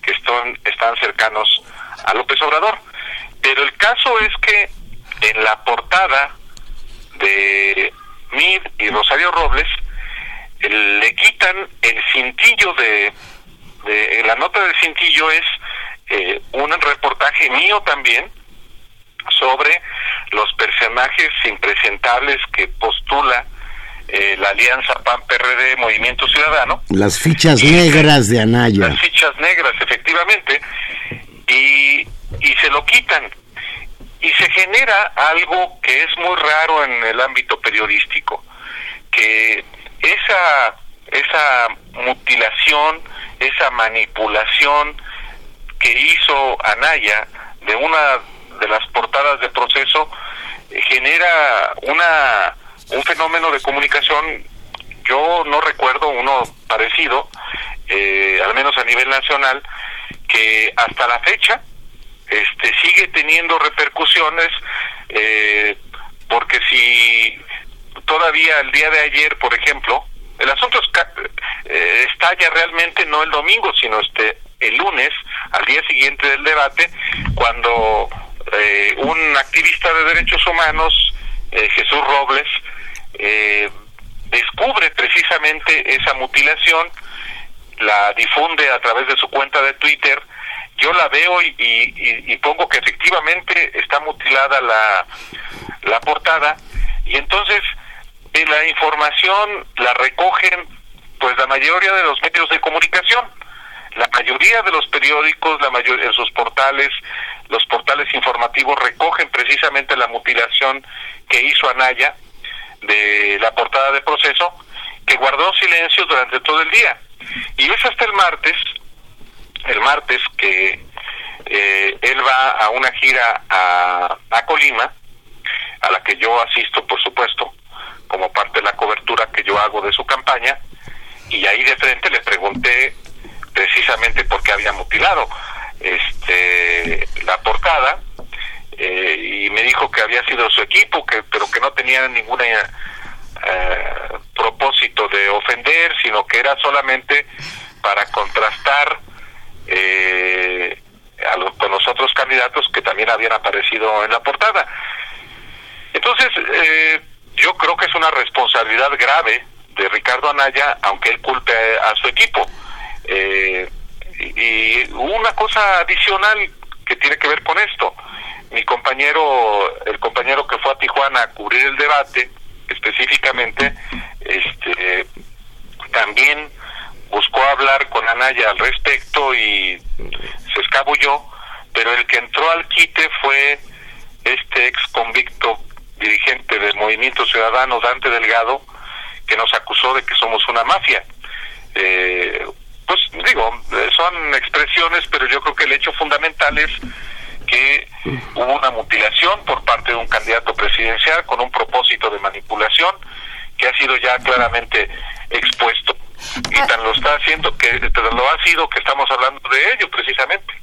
que están cercanos a López Obrador. Pero el caso es que en la portada de Mid y Rosario Robles, el equipo usan el cintillo de, de la nota del cintillo es eh, un reportaje mío también sobre los personajes impresentables que postula eh, la Alianza PAN-PRD Movimiento Ciudadano. Las fichas Y- negras de Anaya. Las fichas negras, efectivamente, y, y se lo quitan. Y se genera algo que es muy raro en el ámbito periodístico, que esa, esa mutilación, esa manipulación que hizo Anaya de una de las portadas de proceso eh, genera una un fenómeno de comunicación yo no recuerdo uno parecido eh, al menos a nivel nacional que hasta la fecha este sigue teniendo repercusiones eh, porque si todavía el día de ayer por ejemplo el asunto eh, estalla realmente no el domingo sino este el lunes al día siguiente del debate cuando eh, un activista de derechos humanos eh, Jesús Robles eh, descubre precisamente esa mutilación la difunde a través de su cuenta de Twitter yo la veo y, y- y pongo que efectivamente está mutilada la, la portada y entonces de la información la recogen pues la mayoría de los medios de comunicación la mayoría de los periódicos la mayor en sus portales los portales informativos recogen precisamente la mutilación que hizo Anaya de la portada de proceso que guardó silencio durante todo el día y es hasta el martes el martes que eh, él va a una gira a, a Colima, a la que yo asisto, por supuesto, como parte de la cobertura que yo hago de su campaña, y ahí de frente le pregunté precisamente por qué había mutilado este la portada eh, y me dijo que había sido su equipo, que pero que no tenía ninguna eh, propósito de ofender, sino que era solamente para contrastar eh, a los, con los otros candidatos que también habían aparecido en la portada. Entonces, eh, yo creo que es una responsabilidad grave de Ricardo Anaya, aunque él culpe a, su equipo. Eh, y una cosa adicional que tiene que ver con esto. Mi compañero, el compañero que fue a Tijuana a cubrir el debate, específicamente, este, también buscó hablar con Anaya al respecto y se escabulló, pero el que entró al quite fue este ex convicto dirigente del Movimiento Ciudadano, Dante Delgado, que nos acusó de que somos una mafia. Eh, pues digo, son expresiones, pero yo creo que el hecho fundamental es que hubo una mutilación por parte de un candidato presidencial con un propósito de manipulación que ha sido ya claramente expuesto. Y tan lo está haciendo que tan lo ha sido que estamos hablando de ello precisamente.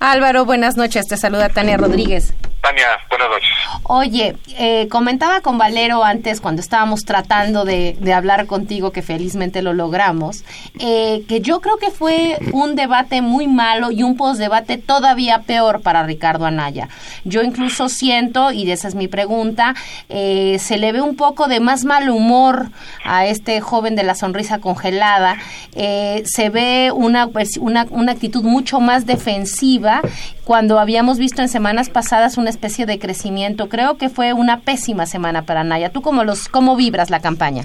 Álvaro, buenas noches. Te saluda Tania Rodríguez. Tania, buenas noches. Oye, eh, comentaba con Valero antes cuando estábamos tratando de, de hablar contigo, que felizmente lo logramos, eh, que yo creo que fue un debate muy malo y un postdebate todavía peor para Ricardo Anaya. Yo incluso siento, y esa es mi pregunta, eh, se le ve un poco de más mal humor a este joven de la sonrisa congelada, eh, se ve una, pues, una, una actitud mucho más defensiva cuando habíamos visto en semanas pasadas una especie de crecimiento. Creo que fue una pésima semana para Anaya. ¿Tú cómo, los, cómo vibras la campaña?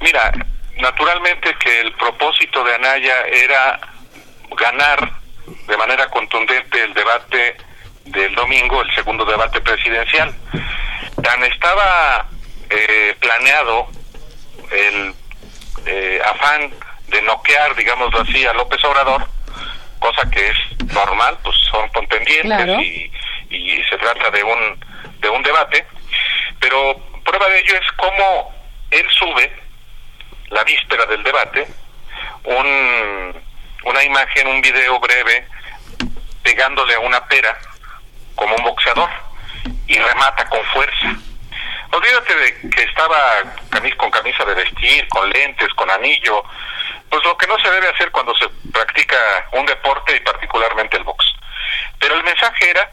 Mira, naturalmente que el propósito de Anaya era ganar de manera contundente el debate del domingo, el segundo debate presidencial. Tan estaba eh, planeado el eh, afán de noquear, digámoslo así, a López Obrador, cosa que es normal, pues son contendientes Claro. y, y se trata de un, de un debate, pero prueba de ello es cómo él sube la víspera del debate un, una imagen, un video breve pegándole a una pera como un boxeador y remata con fuerza. Olvídate de que estaba camis con camisa de vestir, con lentes, con anillo, pues lo que no se debe hacer cuando se practica un deporte y particularmente el box. Pero el mensaje era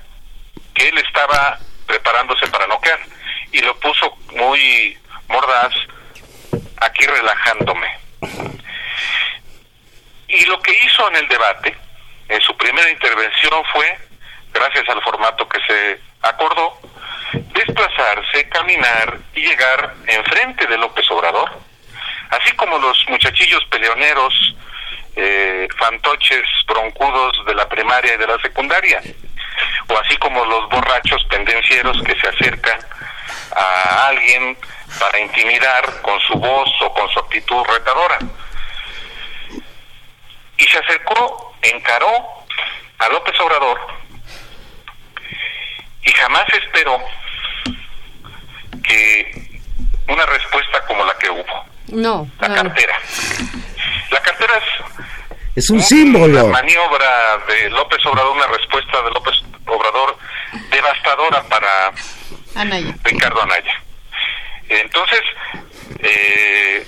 que él estaba preparándose para noquear y lo puso muy mordaz aquí relajándome. Y lo que hizo en el debate, en su primera intervención, fue, gracias al formato que se acordó, desplazarse, caminar y llegar enfrente de López Obrador, así como los muchachillos peleoneros, eh, fantoches, broncudos de la primaria y de la secundaria, o así como los borrachos pendencieros que se acercan a alguien para intimidar con su voz o con su actitud retadora. Y se acercó, encaró a López Obrador y jamás esperó que una respuesta como la que hubo, No, la cartera. La cartera es Es un una símbolo. maniobra de López Obrador, una respuesta de López Obrador devastadora para Anaya. Ricardo Anaya. Entonces, eh,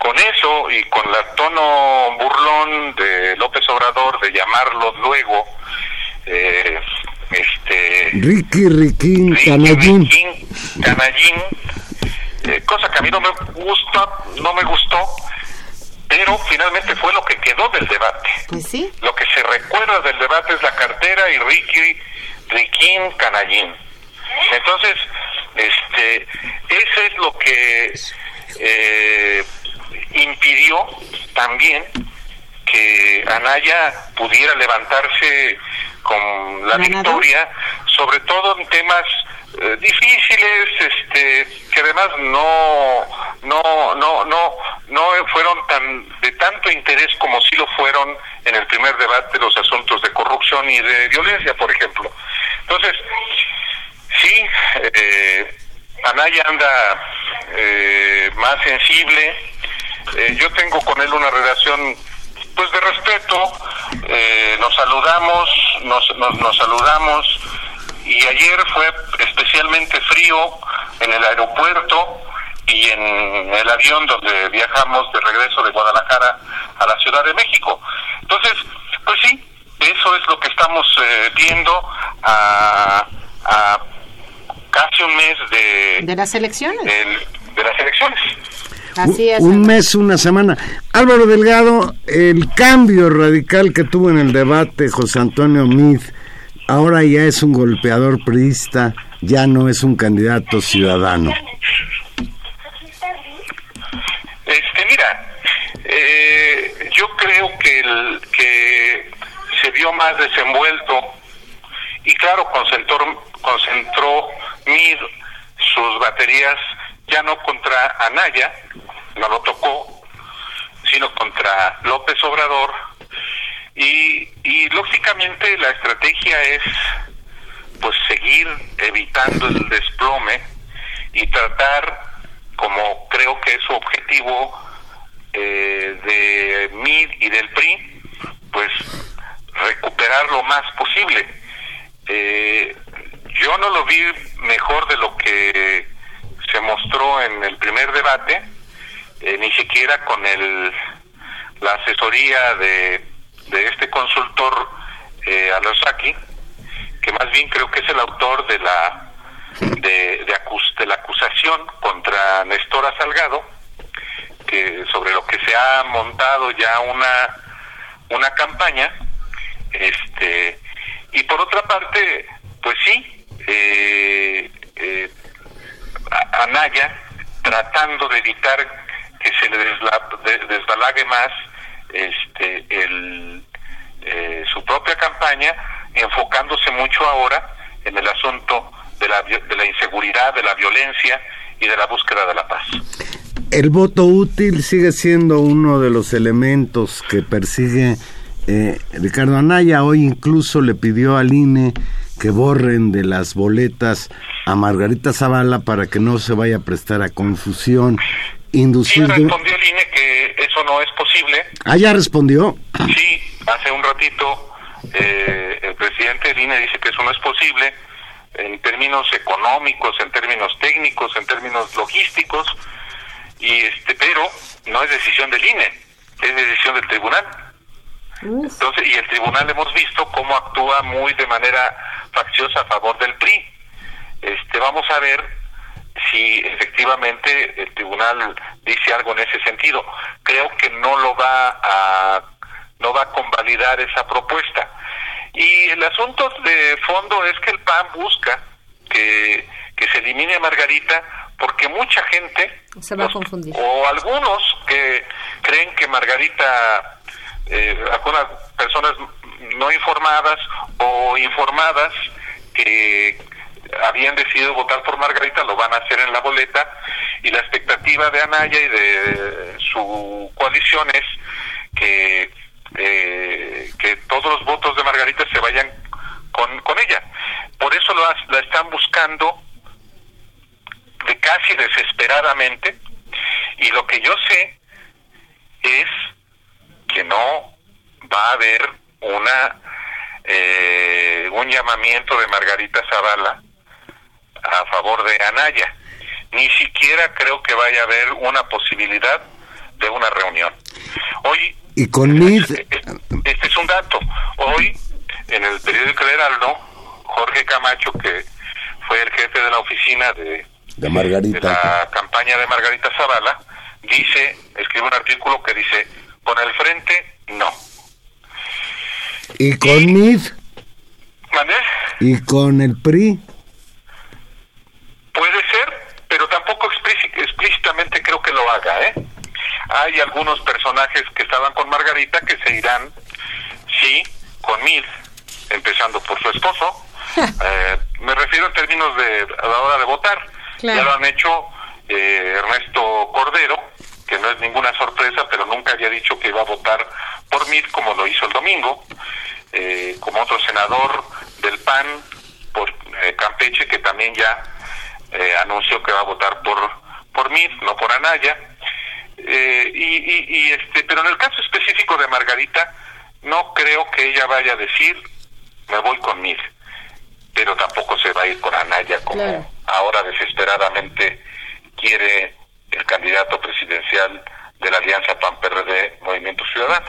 con eso y con el tono burlón de López Obrador de llamarlo luego, eh, este, Ricky, Riquín, Ricky, Canallín. Riquín, Canallín, eh, cosa que a mí no me gusta, no me gustó, pero finalmente fue lo que quedó del debate. Pues sí. Lo que se recuerda del debate es la cartera y Ricky, Riquín, Canallín. Entonces, este, eso es lo que eh, impidió también que Anaya pudiera levantarse con la victoria, sobre todo en temas eh, difíciles, este, que además no, no, no, no, no fueron tan de tanto interés como sí lo fueron en el primer debate los asuntos de corrupción y de violencia, por ejemplo. Entonces, sí, eh, Anaya anda eh, más sensible. Eh, yo tengo con él una relación pues de respeto. Eh, nos saludamos, nos, nos, nos saludamos y ayer fue especialmente frío en el aeropuerto y en el avión donde viajamos de regreso de Guadalajara a la Ciudad de México. Entonces, pues sí, eso es lo que estamos eh, viendo a, a casi un mes de, De las elecciones. de las elecciones. Así es. Un mes, una semana. Álvaro Delgado, el cambio radical que tuvo en el debate José Antonio Mid, ahora ya es un golpeador priista, ya no es un candidato ciudadano. Este, mira, eh, yo creo que, el, que se vio más desenvuelto y claro, concentró, concentró Mid sus baterías ya no contra Anaya, no lo tocó, sino contra López Obrador y, y lógicamente la estrategia es pues seguir evitando el desplome y tratar como creo que es su objetivo eh, de MID y del PRI pues recuperar lo más posible. Eh, yo no lo vi mejor de lo que se mostró en el primer debate eh, ni siquiera con el la asesoría de, de este consultor eh, Alosaki que más bien creo que es el autor de la de, acus- de la acusación contra Nestora Salgado que sobre lo que se ha montado ya una una campaña este y por otra parte pues sí eh, eh, Anaya tratando de evitar que se le desla- de- desbalague más este el eh, su propia campaña enfocándose mucho ahora en el asunto de la, de la inseguridad, de la violencia y de la búsqueda de la paz. El voto útil sigue siendo uno de los elementos que persigue eh, Ricardo Anaya. Hoy incluso le pidió al INE que borren de las boletas a Margarita Zavala para que no se vaya a prestar a confusión. Sí, Inducir de- respondió el INE que eso no es posible. Ah, ya respondió. Sí, hace un ratito eh, presidente del INE dice que eso no es posible en términos económicos, en términos técnicos, en términos logísticos, y este, pero no es decisión del INE, es decisión del tribunal. Entonces, y el tribunal hemos visto cómo actúa muy de manera facciosa a favor del PRI. Este, vamos a ver si efectivamente el tribunal dice algo en ese sentido. Creo que no lo va a no va a convalidar esa propuesta. Y el asunto de fondo es que el PAN busca que, que se elimine a Margarita porque mucha gente Se va a confundir. o algunos que creen que Margarita, eh, algunas personas no informadas o informadas que habían decidido votar por Margarita lo van a hacer en la boleta y la expectativa de Anaya y de su coalición es que eh, que todos los votos de Margarita se vayan con, con ella. Por eso la, la están buscando de casi desesperadamente y lo que yo sé es que no va a haber una eh, un llamamiento de Margarita Zavala a favor de Anaya. Ni siquiera creo que vaya a haber una posibilidad de una reunión. Hoy Y con Mid, este es un dato. Hoy, en el periódico El Heraldo, Jorge Camacho, que fue el jefe de la oficina de, de de Margarita. la campaña de Margarita Zavala, dice, escribe un artículo que dice, con el frente, no. Y con Mid, ¿Mandé? y con el PRI. Puede ser, pero tampoco explíci- explícitamente creo que lo haga, ¿eh? Hay algunos personajes que estaban con Margarita que se irán, sí, con Mid, empezando por su esposo. Eh, me refiero en términos de a la hora de votar. Claro. Ya lo han hecho eh, Ernesto Cordero, que no es ninguna sorpresa, pero nunca había dicho que iba a votar por Mid como lo hizo el domingo, eh, como otro senador del PAN por eh, Campeche que también ya eh, anunció que va a votar por por Mid, no por Anaya. Eh, y, y, y, este, pero en el caso específico de Margarita, no creo que ella vaya a decir me voy con Mid, pero tampoco se va a ir con Anaya como Claro. ahora desesperadamente quiere el candidato presidencial de la Alianza PAN-PRD Movimiento Ciudadano.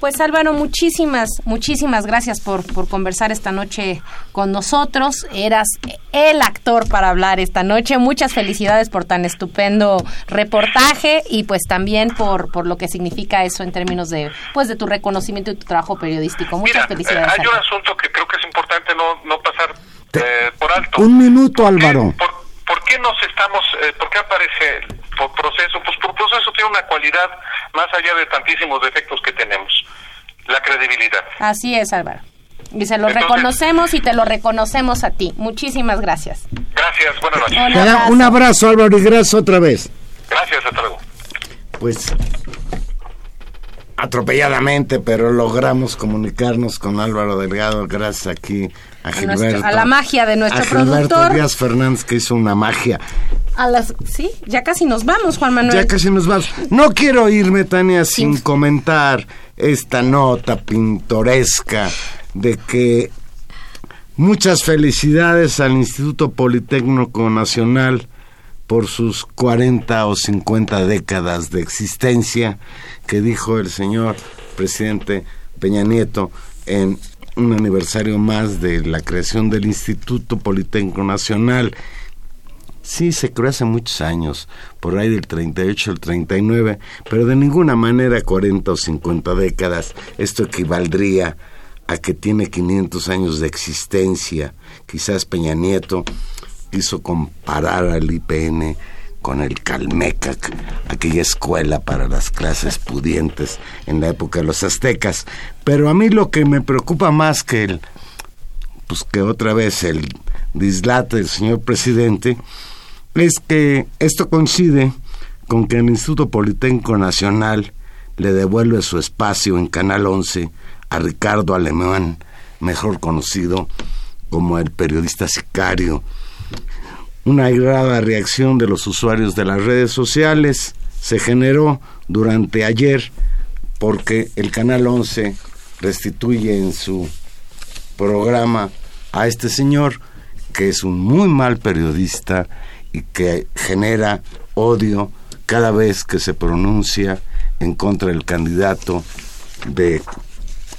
Pues Álvaro, muchísimas, muchísimas gracias por, por conversar esta noche con nosotros. Eras el actor para hablar esta noche. Muchas felicidades por tan estupendo reportaje y pues también por, por lo que significa eso en términos de pues de tu reconocimiento y tu trabajo periodístico. Muchas Mira, felicidades. eh, hay un asunto que creo que es importante no, no pasar eh, por alto. Un minuto, ¿Por qué- Álvaro. ¿Por, por qué nos estamos, eh, por qué aparece por proceso? Pues por proceso tiene una cualidad más allá de tantísimos defectos que tenemos, la credibilidad. Así es, Álvaro. Y se lo Entonces- reconocemos y te lo reconocemos a ti. Muchísimas gracias. Gracias, buenas noches. Un abrazo. Un abrazo, Álvaro, y gracias otra vez. Gracias, hasta luego. Pues atropelladamente, pero logramos comunicarnos con Álvaro Delgado gracias aquí a A Gilberto. nuestro- a la magia de nuestro a Gilberto productor. Díaz Fernández que hizo una magia. A las sí, ya casi nos vamos, Juan Manuel. Ya casi nos vamos. No quiero irme, Tania, sin comentar esta nota pintoresca de que muchas felicidades al Instituto Politécnico Nacional por sus 40 o 50 décadas de existencia, que dijo el señor presidente Peña Nieto en un aniversario más de la creación del Instituto Politécnico Nacional. Sí, se creó hace muchos años, por ahí del 38 al 39, pero de ninguna manera 40 o 50 décadas. Esto equivaldría a que tiene 500 años de existencia. Quizás Peña Nieto quiso comparar al IPN con el Calmecac, aquella escuela para las clases pudientes en la época de los aztecas. Pero a mí lo que me preocupa más que el, pues que otra vez el dislate del señor presidente, es que esto coincide con que el Instituto Politécnico Nacional le devuelve su espacio en Canal 11 a Ricardo Alemán, mejor conocido como el periodista sicario. Una airada reacción de los usuarios de las redes sociales se generó durante ayer porque el Canal 11 restituye en su programa a este señor que es un muy mal periodista y que genera odio cada vez que se pronuncia en contra del candidato de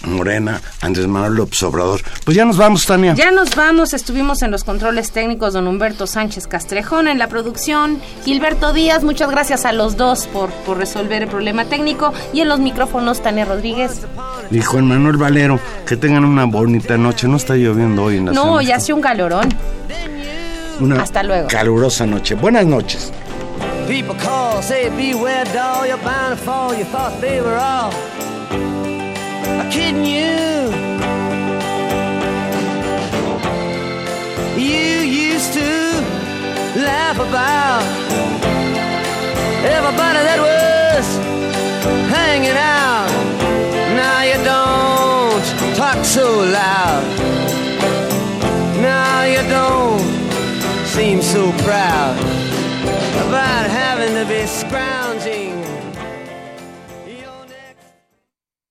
Morena, Andrés Manuel López Obrador. Pues ya nos vamos, Tania. Ya nos vamos, estuvimos en los controles técnicos don Humberto Sánchez Castrejón, en la producción Gilberto Díaz, muchas gracias a los dos por, por resolver el problema técnico y en los micrófonos Tania Rodríguez. Y Juan Manuel Valero, que tengan una bonita noche. No está lloviendo hoy en la No, Ciudad de ya hace un calorón. Una Hasta luego. calurosa noche. Buenas noches. People call, say beware, doll, you're bound to fall. You thought they were all kidding you. You used to laugh about everybody that was hanging out. Now you don't talk so loud. Seem so proud about having to be scrounged